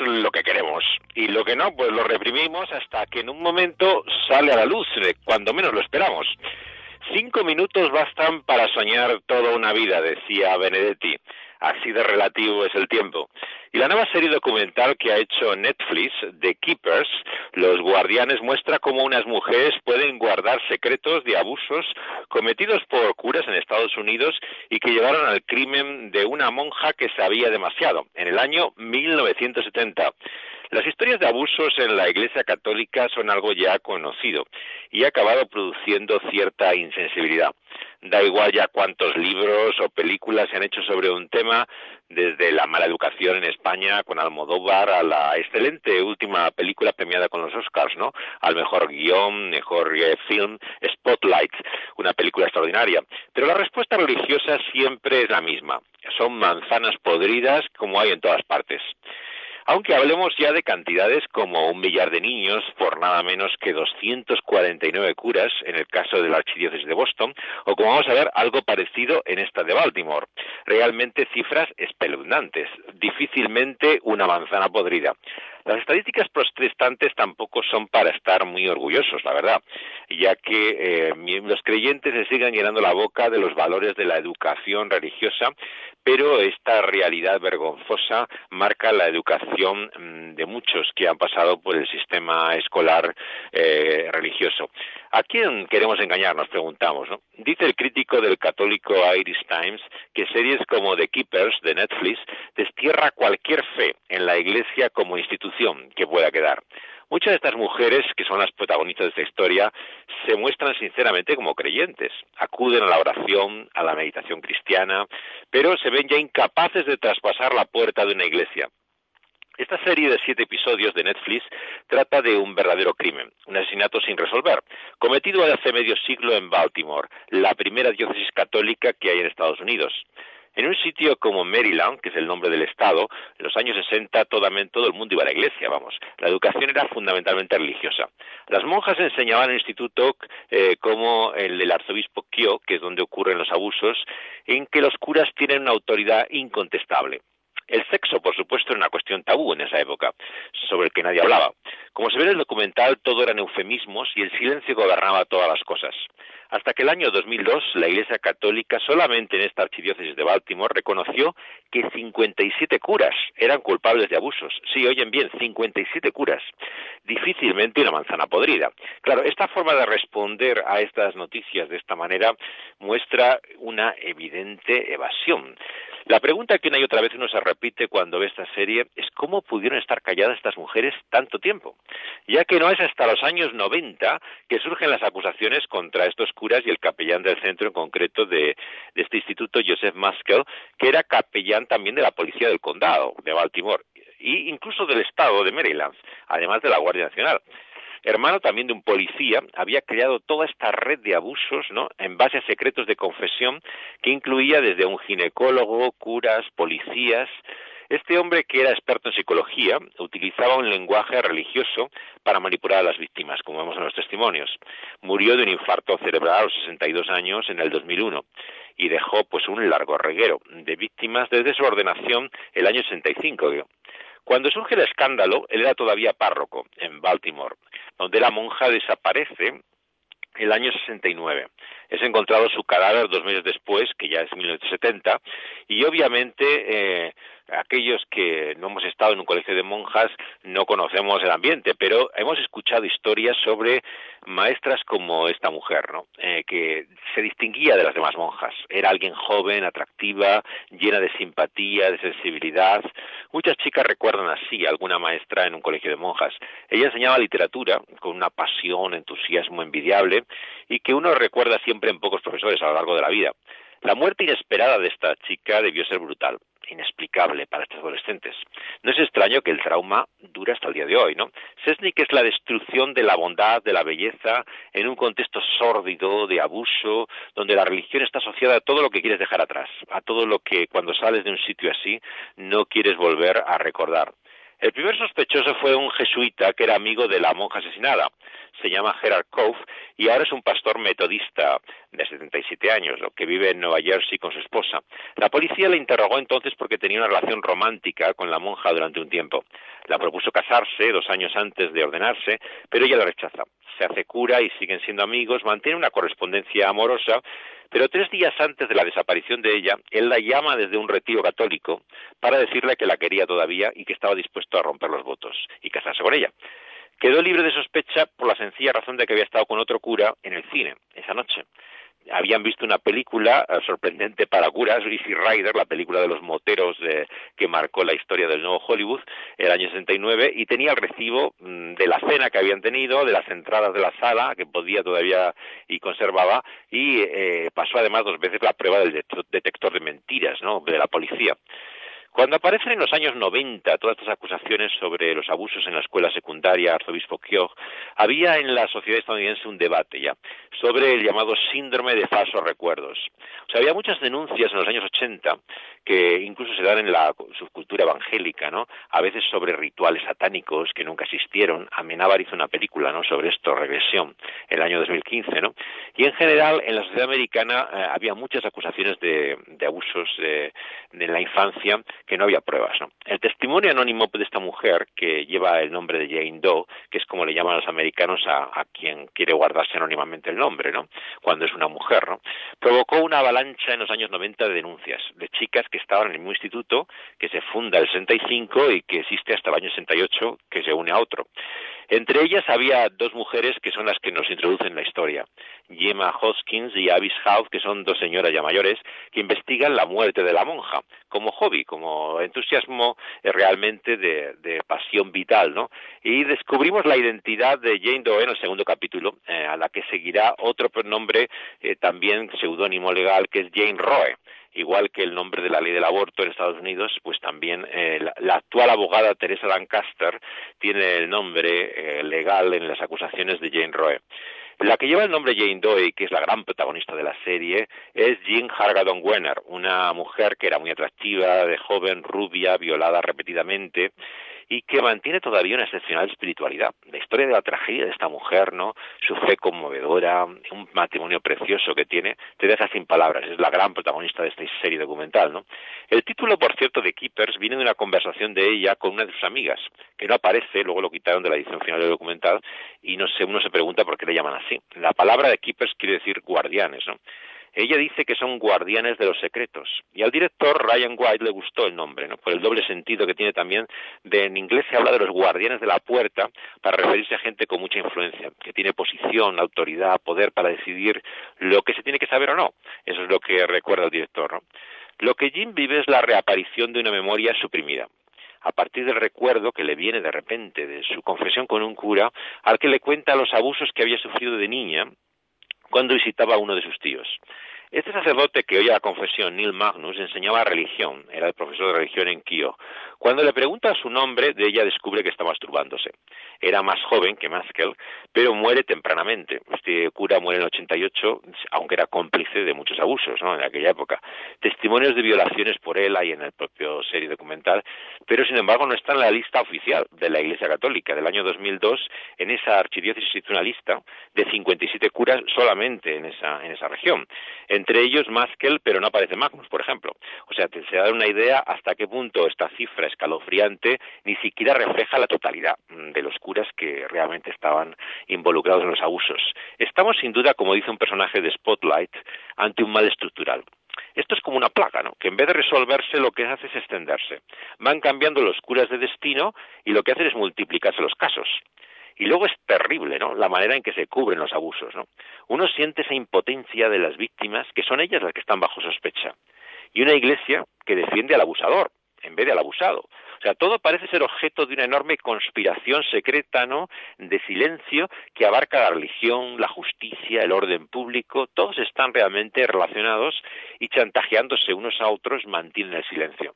Lo que queremos y lo que no, pues lo reprimimos hasta que en un momento sale a la luz, eh, cuando menos lo esperamos. Cinco minutos bastan para soñar toda una vida, decía Benedetti. Así de relativo es el tiempo. Y la nueva serie documental que ha hecho Netflix, The Keepers, Los Guardianes, muestra cómo unas mujeres pueden guardar secretos de abusos cometidos por curas en Estados Unidos y que llevaron al crimen de una monja que sabía demasiado, en el año 1970. Las historias de abusos en la Iglesia Católica son algo ya conocido y ha acabado produciendo cierta insensibilidad. Da igual ya cuántos libros o películas se han hecho sobre un tema, desde la mala educación en España con Almodóvar a la excelente última película premiada con los Oscars, ¿no? Al mejor guion, mejor eh, film, Spotlight, una película extraordinaria. Pero la respuesta religiosa siempre es la misma. Son manzanas podridas como hay en todas partes aunque hablemos ya de cantidades como un millar de niños por nada menos que 249 curas en el caso de la archidiócesis de Boston, o como vamos a ver, algo parecido en esta de Baltimore. Realmente cifras espeluznantes, difícilmente una manzana podrida. Las estadísticas protestantes tampoco son para estar muy orgullosos, la verdad, ya que eh, los creyentes se siguen llenando la boca de los valores de la educación religiosa, pero esta realidad vergonzosa marca la educación mm, de muchos que han pasado por el sistema escolar eh, religioso. ¿A quién queremos engañar? Nos preguntamos. ¿no? Dice el crítico del católico Irish Times que series como The Keepers de Netflix destierra cualquier fe en la Iglesia como institución que pueda quedar. Muchas de estas mujeres, que son las protagonistas de esta historia, se muestran sinceramente como creyentes, acuden a la oración, a la meditación cristiana, pero se ven ya incapaces de traspasar la puerta de una iglesia. Esta serie de siete episodios de Netflix trata de un verdadero crimen, un asesinato sin resolver, cometido hace medio siglo en Baltimore, la primera diócesis católica que hay en Estados Unidos. En un sitio como Maryland, que es el nombre del estado, en los años 60 todo, el mundo iba a la iglesia, vamos. La educación era fundamentalmente religiosa. Las monjas enseñaban en el instituto eh, como el del arzobispo Kyo, que es donde ocurren los abusos, en que los curas tienen una autoridad incontestable. El sexo, por supuesto, era una cuestión tabú en esa época, sobre el que nadie hablaba. Como se ve en el documental, todo eran eufemismos y el silencio gobernaba todas las cosas. Hasta que el año 2002 la Iglesia Católica solamente en esta archidiócesis de Baltimore reconoció que 57 curas eran culpables de abusos. Sí, oyen bien, 57 curas. Difícilmente una manzana podrida. Claro, esta forma de responder a estas noticias de esta manera muestra una evidente evasión. La pregunta que una y otra vez uno se repite cuando ve esta serie es cómo pudieron estar calladas estas mujeres tanto tiempo, ya que no es hasta los años 90 que surgen las acusaciones contra estos curas y el capellán del centro en concreto de, este instituto, Joseph Maskell, que era capellán también de la policía del condado de Baltimore e incluso del estado de Maryland, además de la Guardia Nacional hermano también de un policía, había creado toda esta red de abusos, ¿no? En base a secretos de confesión que incluía desde un ginecólogo, curas, policías, este hombre, que era experto en psicología, utilizaba un lenguaje religioso para manipular a las víctimas, como vemos en los testimonios. Murió de un infarto cerebral a los 62 años en el 2001 y dejó pues un largo reguero de víctimas desde su ordenación el año 65. Cuando surge el escándalo, él era todavía párroco en Baltimore, donde la monja desaparece el año 69. Es encontrado su cadáver dos meses después, que ya es 1970, y obviamente eh, aquellos que no hemos estado en un colegio de monjas no conocemos el ambiente, pero hemos escuchado historias sobre maestras como esta mujer, ¿no? Eh, que se distinguía de las demás monjas. Era alguien joven, atractiva, llena de simpatía, de sensibilidad. Muchas chicas recuerdan así a alguna maestra en un colegio de monjas. Ella enseñaba literatura con una pasión, entusiasmo envidiable y que uno recuerda siempre en pocos profesores a lo largo de la vida. La muerte inesperada de esta chica debió ser brutal inexplicable para estos adolescentes. No es extraño que el trauma dure hasta el día de hoy, ¿no? Sesnik es la destrucción de la bondad, de la belleza, en un contexto sórdido, de abuso, donde la religión está asociada a todo lo que quieres dejar atrás, a todo lo que cuando sales de un sitio así no quieres volver a recordar. El primer sospechoso fue un jesuita que era amigo de la monja asesinada. Se llama Gerard Cove y ahora es un pastor metodista de 77 años, que vive en Nueva Jersey con su esposa. La policía le interrogó entonces porque tenía una relación romántica con la monja durante un tiempo. La propuso casarse dos años antes de ordenarse, pero ella la rechaza. Se hace cura y siguen siendo amigos, mantiene una correspondencia amorosa, pero tres días antes de la desaparición de ella, él la llama desde un retiro católico para decirle que la quería todavía y que estaba dispuesto a romper los votos y casarse con ella. Quedó libre de sospecha por la sencilla razón de que había estado con otro cura en el cine esa noche habían visto una película eh, sorprendente para curas, Easy Rider, la película de los moteros que marcó la historia del nuevo Hollywood, el año 69, y tenía el recibo mm, de la cena que habían tenido, de las entradas de la sala, que podía todavía y conservaba, y eh, pasó además dos veces la prueba del detector de mentiras, ¿no?, de la policía. Cuando aparecen en los años 90 todas estas acusaciones sobre los abusos en la escuela secundaria Arzobispo Keogh, había en la sociedad estadounidense un debate ya sobre el llamado síndrome de falsos recuerdos. O sea, había muchas denuncias en los años 80 que incluso se dan en la subcultura evangélica, ¿no? A veces sobre rituales satánicos que nunca existieron. Amenábar hizo una película, ¿no? Sobre esto, Regresión, el año 2015, ¿no? Y en general, en la sociedad americana eh, había muchas acusaciones de, abusos de, de la infancia que no había pruebas. ¿no? El testimonio anónimo de esta mujer, que lleva el nombre de Jane Doe, que es como le llaman los americanos a, quien quiere guardarse anónimamente el nombre, ¿no? cuando es una mujer, ¿no? provocó una avalancha en los años 90 de denuncias de chicas que estaban en el mismo instituto, que se funda el 65 y que existe hasta el año 68, que se une a otro. Entre ellas había dos mujeres que son las que nos introducen en la historia, Gemma Hoskins y Avis House, que son dos señoras ya mayores, que investigan la muerte de la monja, como hobby, como entusiasmo eh, realmente de, pasión vital, ¿no? Y descubrimos la identidad de Jane Doe en el segundo capítulo, eh, a la que seguirá otro nombre, eh, también seudónimo legal, que es Jane Roe igual que el nombre de la ley del aborto en Estados Unidos, pues también eh, la, actual abogada Teresa Lancaster tiene el nombre eh, legal en las acusaciones de Jane Roe. La que lleva el nombre Jane Doe, que es la gran protagonista de la serie, es Jean Hargadon Wenner, una mujer que era muy atractiva, de joven, rubia, violada repetidamente, y que mantiene todavía una excepcional espiritualidad. La historia de la tragedia de esta mujer, ¿no? Su fe conmovedora, un matrimonio precioso que tiene, te deja sin palabras. Es la gran protagonista de esta serie documental, ¿no? El título, por cierto, de Keepers viene de una conversación de ella con una de sus amigas, que no aparece, luego lo quitaron de la edición final del documental, y no sé, uno se pregunta por qué le llaman así. La palabra de Keepers quiere decir guardianes, ¿no? Ella dice que son guardianes de los secretos. Y al director Ryan White le gustó el nombre, ¿no? por el doble sentido que tiene también. De, en inglés se habla de los guardianes de la puerta para referirse a gente con mucha influencia, que tiene posición, autoridad, poder para decidir lo que se tiene que saber o no. Eso es lo que recuerda el director. ¿no? Lo que Jim vive es la reaparición de una memoria suprimida a partir del recuerdo que le viene de repente de su confesión con un cura, al que le cuenta los abusos que había sufrido de niña cuando visitaba a uno de sus tíos. Este sacerdote que oía la confesión, Neil Magnus, enseñaba religión, era el profesor de religión en Kio. Cuando le pregunta su nombre, de ella descubre que está masturbándose. Era más joven que Maskell, pero muere tempranamente. Este cura muere en el 88, aunque era cómplice de muchos abusos ¿no? en aquella época. Testimonios de violaciones por él hay en el propio serie documental, pero sin embargo no está en la lista oficial de la Iglesia Católica. Del año 2002, en esa archidiócesis hizo una lista de 57 curas solamente en esa, en esa región entre ellos Maskell, pero no aparece Magnus, por ejemplo. O sea, se da una idea hasta qué punto esta cifra escalofriante ni siquiera refleja la totalidad mm, de los curas que realmente estaban involucrados en los abusos. Estamos sin duda, como dice un personaje de Spotlight, ante un mal estructural. Esto es como una plaga, ¿no? Que en vez de resolverse lo que hace es extenderse. Van cambiando los curas de destino y lo que hacen es multiplicarse los casos. Y luego es terrible, ¿no? La manera en que se cubren los abusos, ¿no? Uno siente esa impotencia de las víctimas, que son ellas las que están bajo sospecha. Y una iglesia que defiende al abusador, en vez de al abusado. O sea, todo parece ser objeto de una enorme conspiración secreta, ¿no? De silencio que abarca la religión, la justicia, el orden público. Todos están realmente relacionados y chantajeándose unos a otros mantienen el silencio.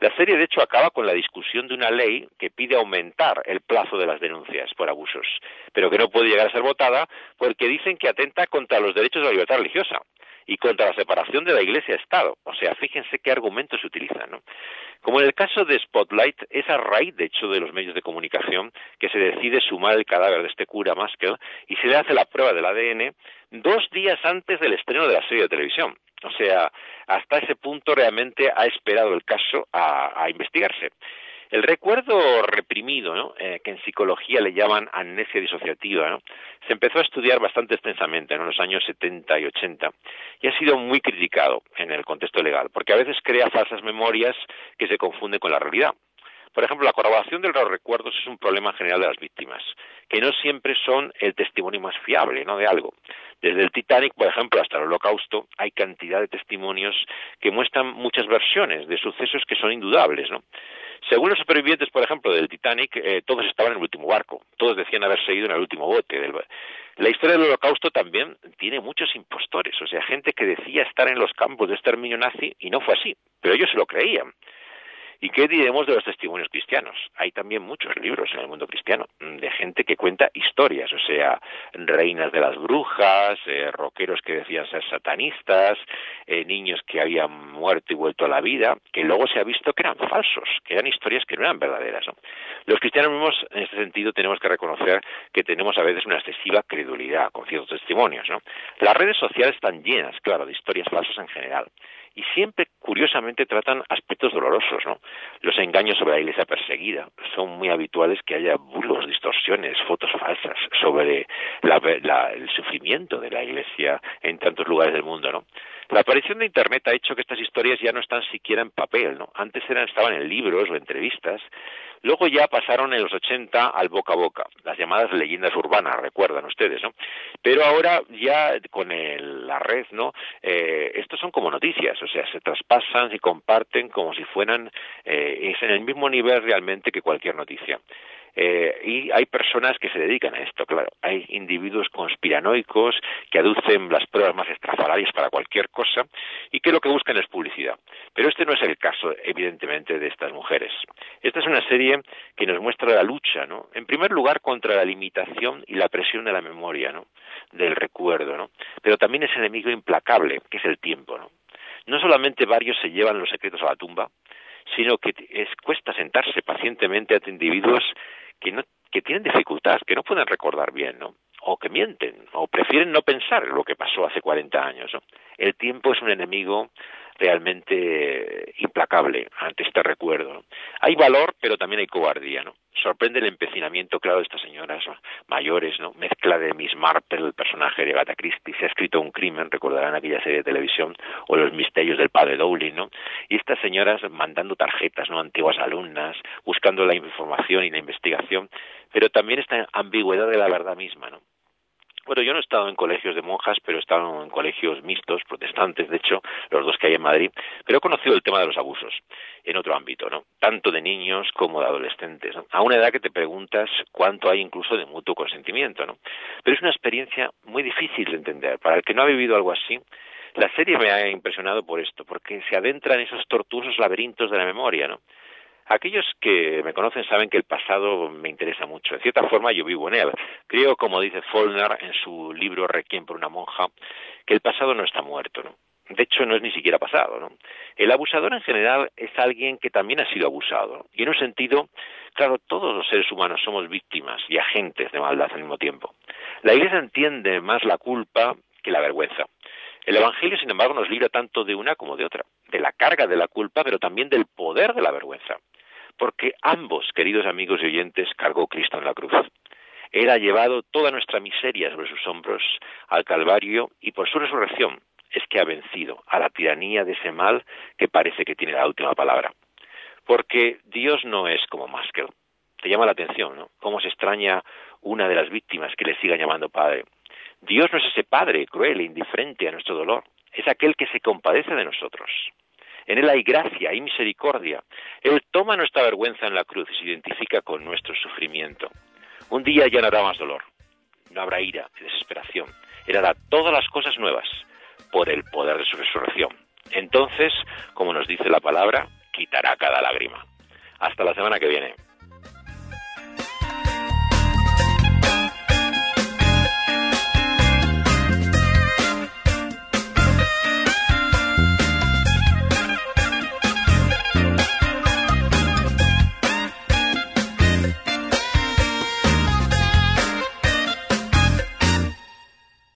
La serie, de hecho, acaba con la discusión de una ley que pide aumentar el plazo de las denuncias por abusos, pero que no puede llegar a ser votada porque dicen que atenta contra los derechos de la libertad religiosa y contra la separación de la Iglesia-Estado. O sea, fíjense qué argumentos se utilizan. ¿no? Como en el caso de Spotlight, es a raíz, de hecho, de los medios de comunicación que se decide sumar el cadáver de este cura Maskell y se le hace la prueba del ADN dos días antes del estreno de la serie de televisión. O sea, hasta ese punto realmente ha esperado el caso a investigarse. El recuerdo reprimido. Eh, que en psicología le llaman amnesia disociativa, se empezó a estudiar bastante extensamente en los años 70 y 80 y ha sido muy criticado en el contexto legal, porque a veces crea falsas memorias que se confunden con la realidad. Por ejemplo, la corroboración de los recuerdos es un problema general de las víctimas, que no siempre son el testimonio más fiable, ¿no? De algo. Desde el Titanic, por ejemplo, hasta el Holocausto, hay cantidad de testimonios que muestran muchas versiones de sucesos que son indudables, ¿no? Según los supervivientes, por ejemplo, del Titanic, eh, todos estaban en el último barco, todos decían haber seguido en el último bote. La historia del Holocausto también tiene muchos impostores, o sea, gente que decía estar en los campos de exterminio nazi y no fue así, pero ellos se lo creían. ¿Y qué diremos de los testimonios cristianos? Hay también muchos libros en el mundo cristiano de gente que cuenta historias, o sea, reinas de las brujas, eh, roqueros que decían ser satanistas, eh, niños que habían muerto y vuelto a la vida, que luego se ha visto que eran falsos, que eran historias que no eran verdaderas. Los cristianos mismos, en este sentido, tenemos que reconocer que tenemos a veces una excesiva credulidad con ciertos testimonios. ¿no? Las redes sociales están llenas, claro, de historias falsas en general y siempre curiosamente tratan aspectos dolorosos, ¿no? Los engaños sobre la iglesia perseguida son muy habituales que haya bulos, distorsiones, fotos falsas sobre el sufrimiento de la iglesia en tantos lugares del mundo, ¿no? La aparición de Internet ha hecho que estas historias ya no están siquiera en papel, ¿no? Antes eran, estaban en libros o entrevistas, luego ya pasaron en los 80 al boca a boca, las llamadas leyendas urbanas, recuerdan ustedes, ¿no? Pero ahora ya con la red, ¿no? Eh, estos son como noticias, o sea, se traspasan y comparten como si fueran, eh, es en el mismo nivel realmente que cualquier noticia. Eh, y hay personas que se dedican a esto, claro. Hay individuos conspiranoicos que aducen las pruebas más estrafalarias para cualquier cosa y que lo que buscan es publicidad. Pero este no es el caso, evidentemente, de estas mujeres. Esta es una serie que nos muestra la lucha, ¿no? En primer lugar, contra la limitación y la presión de la memoria, ¿no? Del recuerdo, ¿no? Pero también ese enemigo implacable, que es el tiempo, ¿no? No solamente varios se llevan los secretos a la tumba, sino que es, cuesta sentarse pacientemente ante individuos que, no, que tienen dificultad, que no pueden recordar bien, ¿no? o que mienten, o prefieren no pensar lo que pasó hace 40 años. ¿no? El tiempo es un enemigo realmente implacable ante este recuerdo. Hay valor, pero también hay cobardía, ¿no? Sorprende el empecinamiento, claro, de estas señoras mayores, ¿no? Mezcla de Miss Marple, el personaje de Agatha Christie, se ha escrito un crimen, recordarán aquella serie de televisión, o los misterios del padre Dowling, ¿no? Y estas señoras mandando tarjetas, ¿no? Antiguas alumnas, buscando la información y la investigación, pero también esta ambigüedad de la verdad misma, ¿no? Bueno, yo no he estado en colegios de monjas, pero he estado en colegios mixtos, protestantes, de hecho, los dos que hay en Madrid, pero he conocido el tema de los abusos en otro ámbito, ¿no? Tanto de niños como de adolescentes, A una edad que te preguntas cuánto hay incluso de mutuo consentimiento, ¿no? Pero es una experiencia muy difícil de entender. Para el que no ha vivido algo así, la serie me ha impresionado por esto, porque se adentra en esos tortuosos laberintos de la memoria, ¿no? Aquellos que me conocen saben que el pasado me interesa mucho. De cierta forma, yo vivo en él. Creo, como dice Follner en su libro Requiem por una monja, que el pasado no está muerto, ¿no? De hecho, no es ni siquiera pasado, ¿no? El abusador en general es alguien que también ha sido abusado. Y en un sentido, claro, todos los seres humanos somos víctimas y agentes de maldad al mismo tiempo. La Iglesia entiende más la culpa que la vergüenza. El Evangelio, sin embargo, nos libra tanto de una como de otra, de la carga de la culpa, pero también del poder de la vergüenza porque ambos, queridos amigos y oyentes, cargó Cristo en la cruz. Él ha llevado toda nuestra miseria sobre sus hombros al Calvario y por su resurrección es que ha vencido a la tiranía de ese mal que parece que tiene la última palabra. Porque Dios no es como Maskell. Te llama la atención, ¿no? Cómo se extraña una de las víctimas que le siga llamando padre. Dios no es ese padre cruel e indiferente a nuestro dolor. Es aquel que se compadece de nosotros. En Él hay gracia, y misericordia. Él toma nuestra vergüenza en la cruz y se identifica con nuestro sufrimiento. Un día ya no habrá más dolor, no habrá ira y desesperación. Él hará todas las cosas nuevas por el poder de su resurrección. Entonces, como nos dice la palabra, quitará cada lágrima. Hasta la semana que viene.